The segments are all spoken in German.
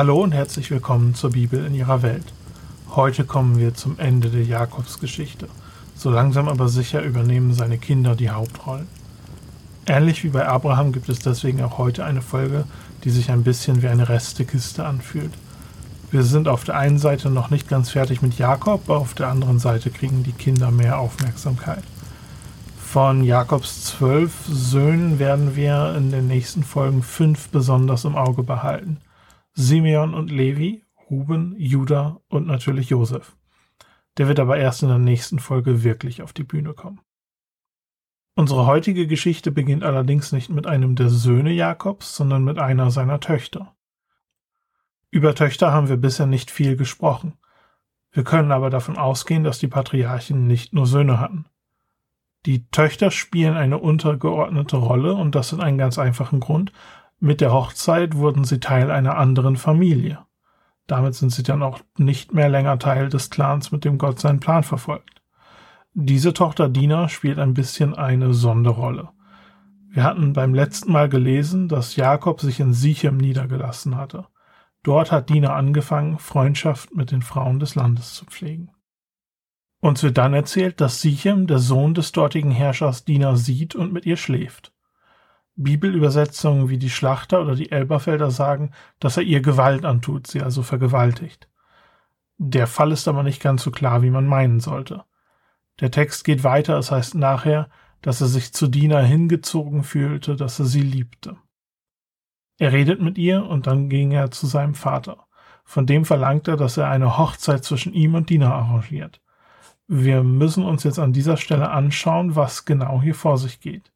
Hallo und herzlich willkommen zur Bibel in ihrer Welt. Heute kommen wir zum Ende der Jakobsgeschichte. So langsam aber sicher übernehmen seine Kinder die Hauptrollen. Ähnlich wie bei Abraham gibt es deswegen auch heute eine Folge, die sich ein bisschen wie eine Restekiste anfühlt. Wir sind auf der einen Seite noch nicht ganz fertig mit Jakob, auf der anderen Seite kriegen die Kinder mehr Aufmerksamkeit. Von Jakobs zwölf Söhnen werden wir in den nächsten Folgen fünf besonders im Auge behalten – Simeon und Levi, Ruben, Judah und natürlich Josef. Der wird aber erst in der nächsten Folge wirklich auf die Bühne kommen. Unsere heutige Geschichte beginnt allerdings nicht mit einem der Söhne Jakobs, sondern mit einer seiner Töchter. Über Töchter haben wir bisher nicht viel gesprochen. Wir können aber davon ausgehen, dass die Patriarchen nicht nur Söhne hatten. Die Töchter spielen eine untergeordnete Rolle und das in einem ganz einfachen Grund, mit der Hochzeit wurden sie Teil einer anderen Familie. Damit sind sie dann auch nicht mehr länger Teil des Clans, mit dem Gott seinen Plan verfolgt. Diese Tochter Dina spielt ein bisschen eine Sonderrolle. Wir hatten beim letzten Mal gelesen, dass Jakob sich in Sichem niedergelassen hatte. Dort hat Dina angefangen, Freundschaft mit den Frauen des Landes zu pflegen. Uns wird dann erzählt, dass Sichem, der Sohn des dortigen Herrschers, Dina sieht und mit ihr schläft. Bibelübersetzungen wie die Schlachter oder die Elberfelder sagen, dass er ihr Gewalt antut, sie also vergewaltigt. Der Fall ist aber nicht ganz so klar, wie man meinen sollte. Der Text geht weiter, es heißt nachher, dass er sich zu Dina hingezogen fühlte, dass er sie liebte. Er redet mit ihr und dann ging er zu seinem Vater. Von dem verlangt er, dass er eine Hochzeit zwischen ihm und Dina arrangiert. Wir müssen uns jetzt an dieser Stelle anschauen, was genau hier vor sich geht.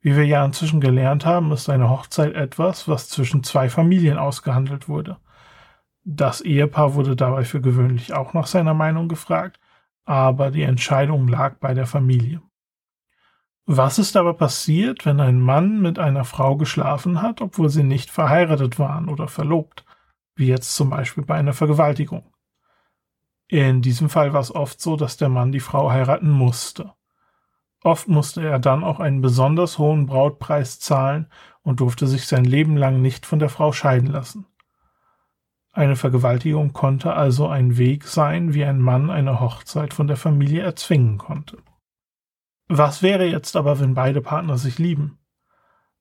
Wie wir ja inzwischen gelernt haben, ist eine Hochzeit etwas, was zwischen zwei Familien ausgehandelt wurde. Das Ehepaar wurde dabei für gewöhnlich auch nach seiner Meinung gefragt, aber die Entscheidung lag bei der Familie. Was ist aber passiert, wenn ein Mann mit einer Frau geschlafen hat, obwohl sie nicht verheiratet waren oder verlobt, wie jetzt zum Beispiel bei einer Vergewaltigung? In diesem Fall war es oft so, dass der Mann die Frau heiraten musste. Oft musste er dann auch einen besonders hohen Brautpreis zahlen und durfte sich sein Leben lang nicht von der Frau scheiden lassen. Eine Vergewaltigung konnte also ein Weg sein, wie ein Mann eine Hochzeit von der Familie erzwingen konnte. Was wäre jetzt aber, wenn beide Partner sich lieben?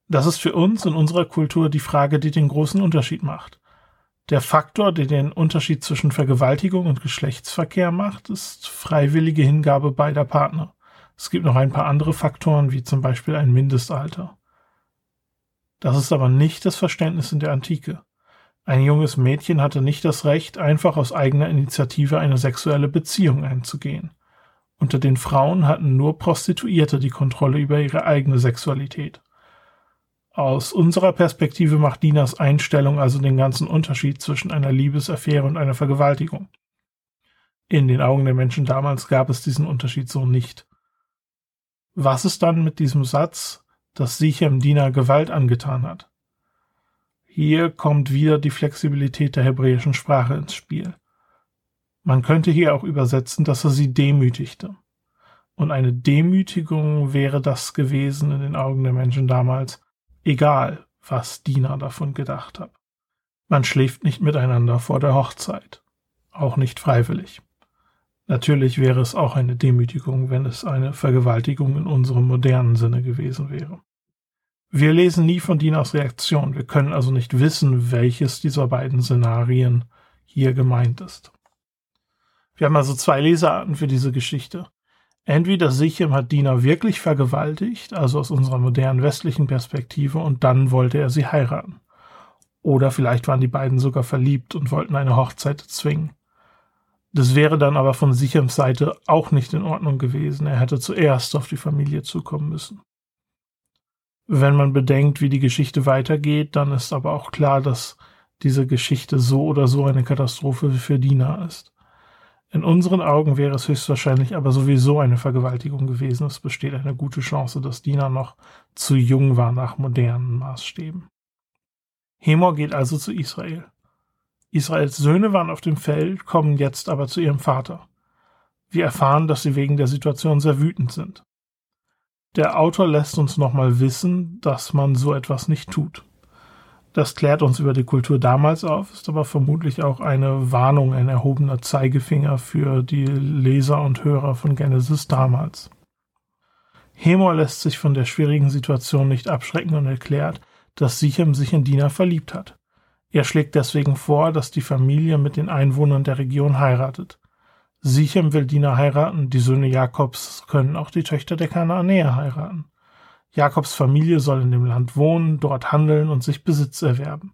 Das ist für uns in unserer Kultur die Frage, die den großen Unterschied macht. Der Faktor, der den Unterschied zwischen Vergewaltigung und Geschlechtsverkehr macht, ist freiwillige Hingabe beider Partner. Es gibt noch ein paar andere Faktoren, wie zum Beispiel ein Mindestalter. Das ist aber nicht das Verständnis in der Antike. Ein junges Mädchen hatte nicht das Recht, einfach aus eigener Initiative eine sexuelle Beziehung einzugehen. Unter den Frauen hatten nur Prostituierte die Kontrolle über ihre eigene Sexualität. Aus unserer Perspektive macht Dinas Einstellung also den ganzen Unterschied zwischen einer Liebesaffäre und einer Vergewaltigung. In den Augen der Menschen damals gab es diesen Unterschied so nicht. Was ist dann mit diesem Satz, dass Sichem Diener Gewalt angetan hat? Hier kommt wieder die Flexibilität der hebräischen Sprache ins Spiel. Man könnte hier auch übersetzen, dass er sie demütigte. Und eine Demütigung wäre das gewesen in den Augen der Menschen damals, egal was Diener davon gedacht hat. Man schläft nicht miteinander vor der Hochzeit, auch nicht freiwillig. Natürlich wäre es auch eine Demütigung, wenn es eine Vergewaltigung in unserem modernen Sinne gewesen wäre. Wir lesen nie von Dinas Reaktion, wir können also nicht wissen, welches dieser beiden Szenarien hier gemeint ist. Wir haben also zwei Lesearten für diese Geschichte. Entweder Sichem hat Dina wirklich vergewaltigt, also aus unserer modernen westlichen Perspektive, und dann wollte er sie heiraten. Oder vielleicht waren die beiden sogar verliebt und wollten eine Hochzeit zwingen. Das wäre dann aber von Sichems Seite auch nicht in Ordnung gewesen. Er hätte zuerst auf die Familie zukommen müssen. Wenn man bedenkt, wie die Geschichte weitergeht, dann ist aber auch klar, dass diese Geschichte so oder so eine Katastrophe für Dina ist. In unseren Augen wäre es höchstwahrscheinlich aber sowieso eine Vergewaltigung gewesen. Es besteht eine gute Chance, dass Dina noch zu jung war nach modernen Maßstäben. Hemor geht also zu Israel. Israels Söhne waren auf dem Feld, kommen jetzt aber zu ihrem Vater. Wir erfahren, dass sie wegen der Situation sehr wütend sind. Der Autor lässt uns nochmal wissen, dass man so etwas nicht tut. Das klärt uns über die Kultur damals auf, ist aber vermutlich auch eine Warnung, ein erhobener Zeigefinger für die Leser und Hörer von Genesis damals. Hemor lässt sich von der schwierigen Situation nicht abschrecken und erklärt, dass Sichem sich in Dina verliebt hat. Er schlägt deswegen vor, dass die Familie mit den Einwohnern der Region heiratet. Sichem will Dina heiraten, die Söhne Jakobs können auch die Töchter der Kanaanäer heiraten. Jakobs Familie soll in dem Land wohnen, dort handeln und sich Besitz erwerben.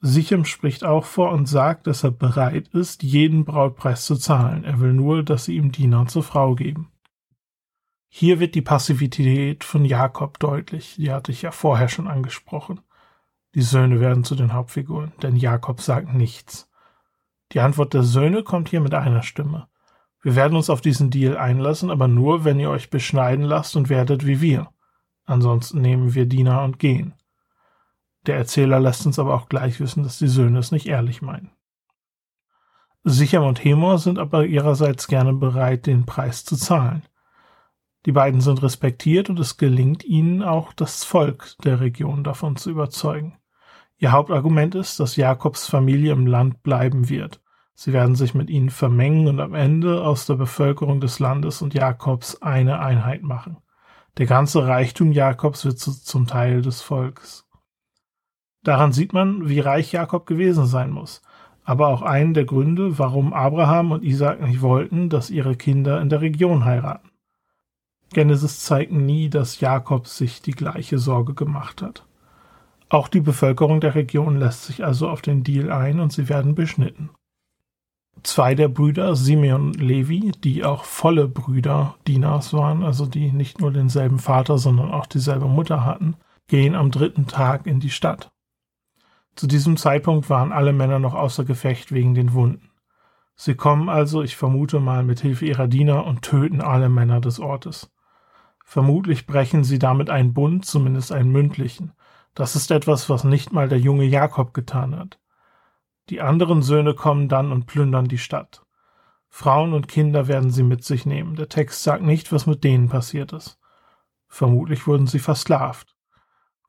Sichem spricht auch vor und sagt, dass er bereit ist, jeden Brautpreis zu zahlen. Er will nur, dass sie ihm Diener zur Frau geben. Hier wird die Passivität von Jakob deutlich, die hatte ich ja vorher schon angesprochen. Die Söhne werden zu den Hauptfiguren, denn Jakob sagt nichts. Die Antwort der Söhne kommt hier mit einer Stimme. Wir werden uns auf diesen Deal einlassen, aber nur, wenn ihr euch beschneiden lasst und werdet wie wir. Ansonsten nehmen wir Diener und gehen. Der Erzähler lässt uns aber auch gleich wissen, dass die Söhne es nicht ehrlich meinen. Sichem und Hemor sind aber ihrerseits gerne bereit, den Preis zu zahlen. Die beiden sind respektiert und es gelingt ihnen auch, das Volk der Region davon zu überzeugen. Ihr Hauptargument ist, dass Jakobs Familie im Land bleiben wird. Sie werden sich mit ihnen vermengen und am Ende aus der Bevölkerung des Landes und Jakobs eine Einheit machen. Der ganze Reichtum Jakobs wird zum Teil des Volkes. Daran sieht man, wie reich Jakob gewesen sein muss, aber auch einen der Gründe, warum Abraham und Isaac nicht wollten, dass ihre Kinder in der Region heiraten. Genesis zeigt nie, dass Jakob sich die gleiche Sorge gemacht hat. Auch die Bevölkerung der Region lässt sich also auf den Deal ein und sie werden beschnitten. Zwei der Brüder, Simeon und Levi, die auch volle Brüder Dinas waren, also die nicht nur denselben Vater, sondern auch dieselbe Mutter hatten, gehen am dritten Tag in die Stadt. Zu diesem Zeitpunkt waren alle Männer noch außer Gefecht wegen den Wunden. Sie kommen also, ich vermute mal, mit Hilfe ihrer Diener und töten alle Männer des Ortes. Vermutlich brechen sie damit einen Bund, zumindest einen mündlichen. Das ist etwas, was nicht mal der junge Jakob getan hat. Die anderen Söhne kommen dann und plündern die Stadt. Frauen und Kinder werden sie mit sich nehmen. Der Text sagt nicht, was mit denen passiert ist. Vermutlich wurden sie versklavt.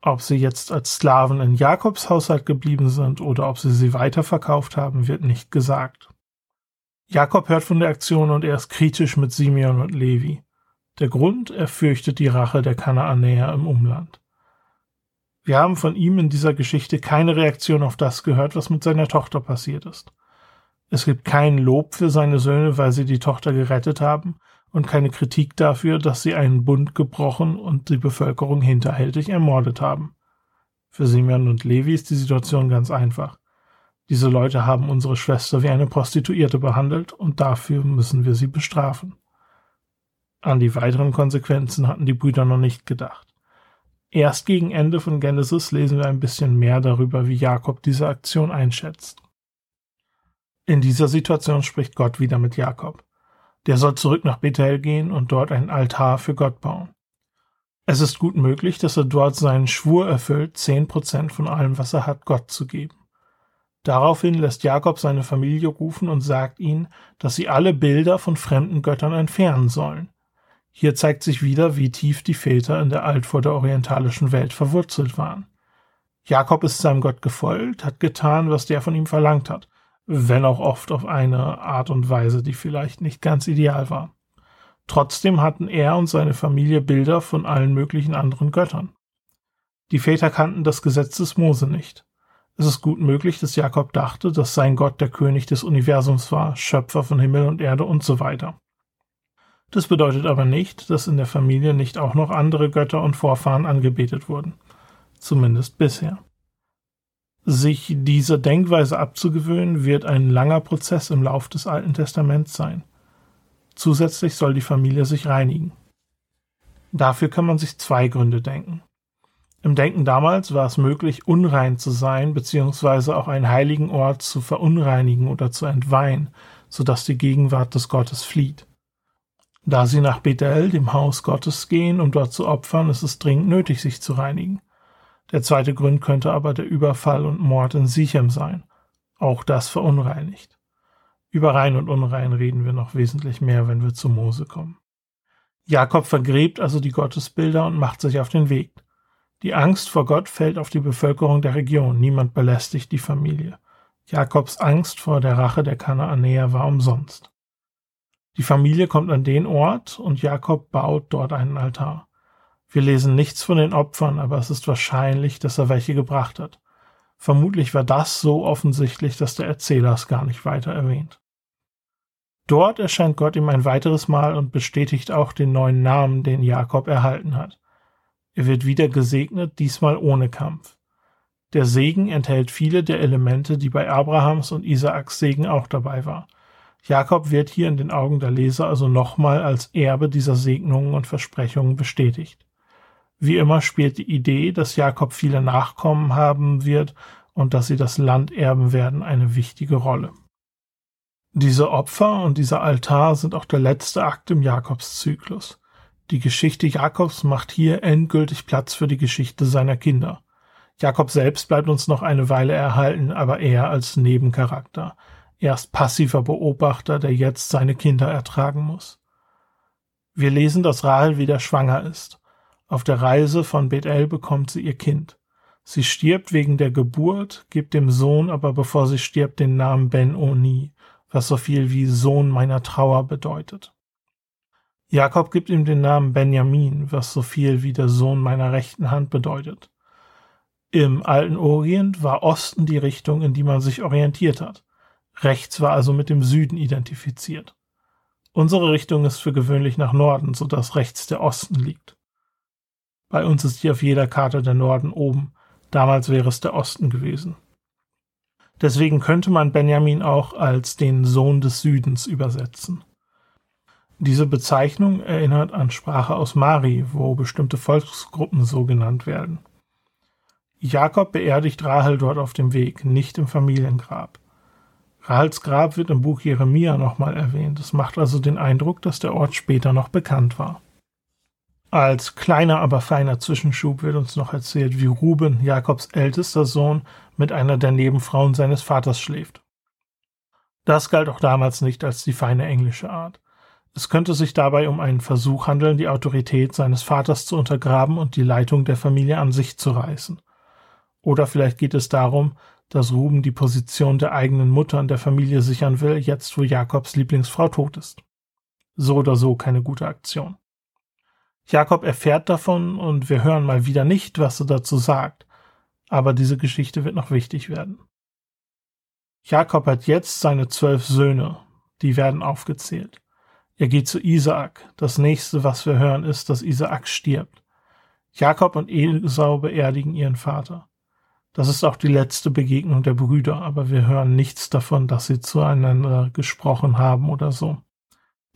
Ob sie jetzt als Sklaven in Jakobs Haushalt geblieben sind oder ob sie sie weiterverkauft haben, wird nicht gesagt. Jakob hört von der Aktion und er ist kritisch mit Simeon und Levi. Der Grund, er fürchtet die Rache der Kanaanäer im Umland. Wir haben von ihm in dieser Geschichte keine Reaktion auf das gehört, was mit seiner Tochter passiert ist. Es gibt kein Lob für seine Söhne, weil sie die Tochter gerettet haben, und keine Kritik dafür, dass sie einen Bund gebrochen und die Bevölkerung hinterhältig ermordet haben. Für Simeon und Levi ist die Situation ganz einfach. Diese Leute haben unsere Schwester wie eine Prostituierte behandelt und dafür müssen wir sie bestrafen. An die weiteren Konsequenzen hatten die Brüder noch nicht gedacht. Erst gegen Ende von Genesis lesen wir ein bisschen mehr darüber, wie Jakob diese Aktion einschätzt. In dieser Situation spricht Gott wieder mit Jakob. Der soll zurück nach Bethel gehen und dort einen Altar für Gott bauen. Es ist gut möglich, dass er dort seinen Schwur erfüllt, zehn Prozent von allem, was er hat, Gott zu geben. Daraufhin lässt Jakob seine Familie rufen und sagt ihnen, dass sie alle Bilder von fremden Göttern entfernen sollen. Hier zeigt sich wieder, wie tief die Väter in der altvorderorientalischen Welt verwurzelt waren. Jakob ist seinem Gott gefolgt, hat getan, was der von ihm verlangt hat, wenn auch oft auf eine Art und Weise, die vielleicht nicht ganz ideal war. Trotzdem hatten er und seine Familie Bilder von allen möglichen anderen Göttern. Die Väter kannten das Gesetz des Mose nicht. Es ist gut möglich, dass Jakob dachte, dass sein Gott der König des Universums war, Schöpfer von Himmel und Erde und so weiter. Das bedeutet aber nicht, dass in der Familie nicht auch noch andere Götter und Vorfahren angebetet wurden. Zumindest bisher. Sich dieser Denkweise abzugewöhnen, wird ein langer Prozess im Lauf des Alten Testaments sein. Zusätzlich soll die Familie sich reinigen. Dafür kann man sich zwei Gründe denken. Im Denken damals war es möglich, unrein zu sein, beziehungsweise auch einen heiligen Ort zu verunreinigen oder zu entweihen, sodass die Gegenwart des Gottes flieht. Da sie nach Bethel, dem Haus Gottes, gehen, um dort zu opfern, ist es dringend nötig, sich zu reinigen. Der zweite Grund könnte aber der Überfall und Mord in Sichem sein. Auch das verunreinigt. Über rein und unrein reden wir noch wesentlich mehr, wenn wir zu Mose kommen. Jakob vergräbt also die Gottesbilder und macht sich auf den Weg. Die Angst vor Gott fällt auf die Bevölkerung der Region, niemand belästigt die Familie. Jakobs Angst vor der Rache der Kanaanäer war umsonst. Die Familie kommt an den Ort und Jakob baut dort einen Altar. Wir lesen nichts von den Opfern, aber es ist wahrscheinlich, dass er welche gebracht hat. Vermutlich war das so offensichtlich, dass der Erzähler es gar nicht weiter erwähnt. Dort erscheint Gott ihm ein weiteres Mal und bestätigt auch den neuen Namen, den Jakob erhalten hat. Er wird wieder gesegnet, diesmal ohne Kampf. Der Segen enthält viele der Elemente, die bei Abrahams und Isaaks Segen auch dabei war. Jakob wird hier in den Augen der Leser also nochmal als Erbe dieser Segnungen und Versprechungen bestätigt. Wie immer spielt die Idee, dass Jakob viele Nachkommen haben wird und dass sie das Land erben werden, eine wichtige Rolle. Diese Opfer und dieser Altar sind auch der letzte Akt im Jakobszyklus. Die Geschichte Jakobs macht hier endgültig Platz für die Geschichte seiner Kinder. Jakob selbst bleibt uns noch eine Weile erhalten, aber eher als Nebencharakter. Er ist passiver Beobachter, der jetzt seine Kinder ertragen muss. Wir lesen, dass Rahel wieder schwanger ist. Auf der Reise von Bethel bekommt sie ihr Kind. Sie stirbt wegen der Geburt, gibt dem Sohn aber bevor sie stirbt den Namen Ben-Oni, was so viel wie Sohn meiner Trauer bedeutet. Jakob gibt ihm den Namen Benjamin, was so viel wie der Sohn meiner rechten Hand bedeutet. Im alten Orient war Osten die Richtung, in die man sich orientiert hat. Rechts war also mit dem Süden identifiziert. Unsere Richtung ist für gewöhnlich nach Norden, so dass rechts der Osten liegt. Bei uns ist hier auf jeder Karte der Norden oben. Damals wäre es der Osten gewesen. Deswegen könnte man Benjamin auch als den Sohn des Südens übersetzen. Diese Bezeichnung erinnert an Sprache aus Mari, wo bestimmte Volksgruppen so genannt werden. Jakob beerdigt Rahel dort auf dem Weg, nicht im Familiengrab. Rahels Grab wird im Buch Jeremia nochmal erwähnt. Es macht also den Eindruck, dass der Ort später noch bekannt war. Als kleiner, aber feiner Zwischenschub wird uns noch erzählt, wie Ruben, Jakobs ältester Sohn, mit einer der Nebenfrauen seines Vaters schläft. Das galt auch damals nicht als die feine englische Art. Es könnte sich dabei um einen Versuch handeln, die Autorität seines Vaters zu untergraben und die Leitung der Familie an sich zu reißen. Oder vielleicht geht es darum, dass Ruben die Position der eigenen Mutter in der Familie sichern will, jetzt wo Jakobs Lieblingsfrau tot ist. So oder so keine gute Aktion. Jakob erfährt davon und wir hören mal wieder nicht, was er dazu sagt, aber diese Geschichte wird noch wichtig werden. Jakob hat jetzt seine zwölf Söhne, die werden aufgezählt. Er geht zu Isaak. Das nächste, was wir hören, ist, dass Isaak stirbt. Jakob und Esau beerdigen ihren Vater. Das ist auch die letzte Begegnung der Brüder, aber wir hören nichts davon, dass sie zueinander gesprochen haben oder so.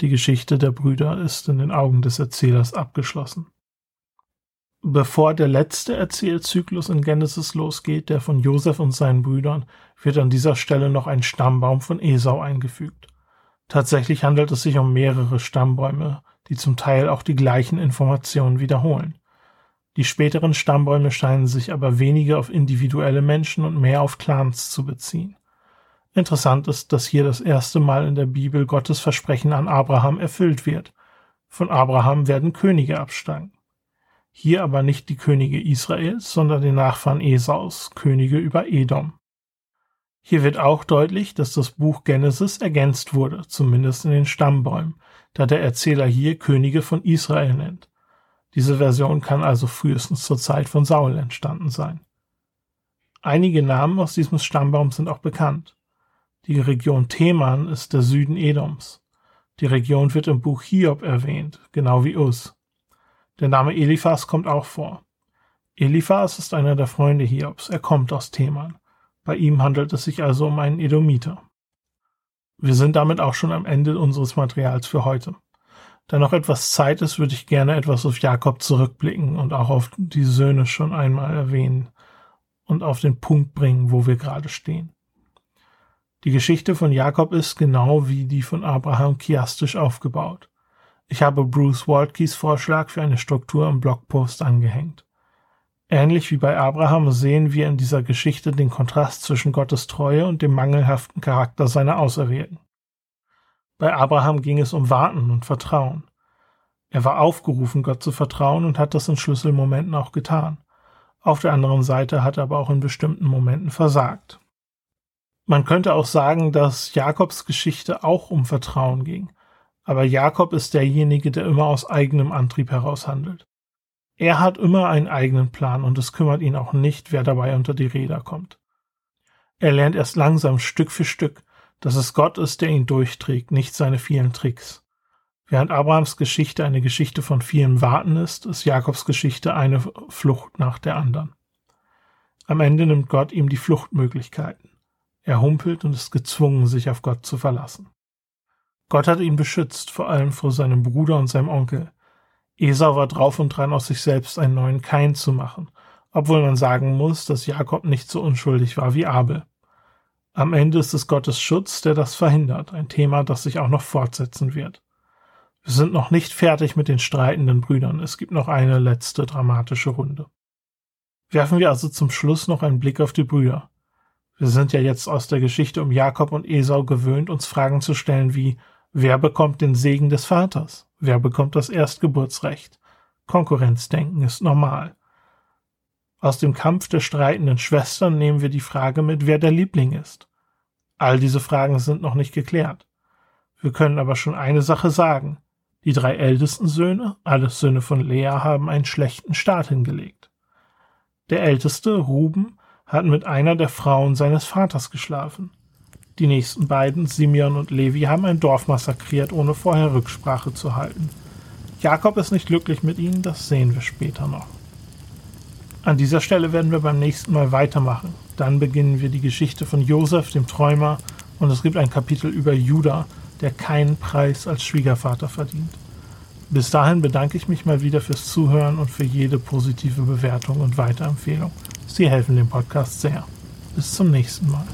Die Geschichte der Brüder ist in den Augen des Erzählers abgeschlossen. Bevor der letzte Erzählzyklus in Genesis losgeht, der von Josef und seinen Brüdern, wird an dieser Stelle noch ein Stammbaum von Esau eingefügt. Tatsächlich handelt es sich um mehrere Stammbäume, die zum Teil auch die gleichen Informationen wiederholen. Die späteren Stammbäume scheinen sich aber weniger auf individuelle Menschen und mehr auf Clans zu beziehen. Interessant ist, dass hier das erste Mal in der Bibel Gottes Versprechen an Abraham erfüllt wird. Von Abraham werden Könige abstammen. Hier aber nicht die Könige Israels, sondern die Nachfahren Esaus, Könige über Edom. Hier wird auch deutlich, dass das Buch Genesis ergänzt wurde, zumindest in den Stammbäumen, da der Erzähler hier Könige von Israel nennt. Diese Version kann also frühestens zur Zeit von Saul entstanden sein. Einige Namen aus diesem Stammbaum sind auch bekannt. Die Region Teman ist der Süden Edoms. Die Region wird im Buch Hiob erwähnt, genau wie Us. Der Name Eliphas kommt auch vor. Eliphas ist einer der Freunde Hiobs. Er kommt aus Teman. Bei ihm handelt es sich also um einen Edomiter. Wir sind damit auch schon am Ende unseres Materials für heute. Da noch etwas Zeit ist, würde ich gerne etwas auf Jakob zurückblicken und auch auf die Söhne schon einmal erwähnen und auf den Punkt bringen, wo wir gerade stehen. Die Geschichte von Jakob ist genau wie die von Abraham chiastisch aufgebaut. Ich habe Bruce Waltkeys Vorschlag für eine Struktur im Blogpost angehängt. Ähnlich wie bei Abraham sehen wir in dieser Geschichte den Kontrast zwischen Gottes Treue und dem mangelhaften Charakter seiner Auserwählten. Bei Abraham ging es um Warten und Vertrauen. Er war aufgerufen, Gott zu vertrauen und hat das in Schlüsselmomenten auch getan. Auf der anderen Seite hat er aber auch in bestimmten Momenten versagt. Man könnte auch sagen, dass Jakobs Geschichte auch um Vertrauen ging. Aber Jakob ist derjenige, der immer aus eigenem Antrieb heraus handelt. Er hat immer einen eigenen Plan und es kümmert ihn auch nicht, wer dabei unter die Räder kommt. Er lernt erst langsam Stück für Stück, dass es Gott ist, der ihn durchträgt, nicht seine vielen Tricks. Während Abrahams Geschichte eine Geschichte von vielen Warten ist, ist Jakobs Geschichte eine Flucht nach der anderen. Am Ende nimmt Gott ihm die Fluchtmöglichkeiten. Er humpelt und ist gezwungen, sich auf Gott zu verlassen. Gott hat ihn beschützt, vor allem vor seinem Bruder und seinem Onkel. Esau war drauf und dran, aus sich selbst einen neuen Kain zu machen, obwohl man sagen muss, dass Jakob nicht so unschuldig war wie Abel. Am Ende ist es Gottes Schutz, der das verhindert, ein Thema, das sich auch noch fortsetzen wird. Wir sind noch nicht fertig mit den streitenden Brüdern. Es gibt noch eine letzte dramatische Runde. Werfen wir also zum Schluss noch einen Blick auf die Brüder. Wir sind ja jetzt aus der Geschichte um Jakob und Esau gewöhnt, uns Fragen zu stellen wie Wer bekommt den Segen des Vaters? Wer bekommt das Erstgeburtsrecht? Konkurrenzdenken ist normal. Aus dem Kampf der streitenden Schwestern nehmen wir die Frage mit, wer der Liebling ist. All diese Fragen sind noch nicht geklärt. Wir können aber schon eine Sache sagen. Die drei ältesten Söhne, alles Söhne von Lea, haben einen schlechten Start hingelegt. Der älteste, Ruben, hat mit einer der Frauen seines Vaters geschlafen. Die nächsten beiden, Simeon und Levi, haben ein Dorf massakriert, ohne vorher Rücksprache zu halten. Jakob ist nicht glücklich mit ihnen, das sehen wir später noch. An dieser Stelle werden wir beim nächsten Mal weitermachen. Dann beginnen wir die Geschichte von Josef, dem Träumer, und es gibt ein Kapitel über Judah, der keinen Preis als Schwiegervater verdient. Bis dahin bedanke ich mich mal wieder fürs Zuhören und für jede positive Bewertung und Weiterempfehlung. Sie helfen dem Podcast sehr. Bis zum nächsten Mal.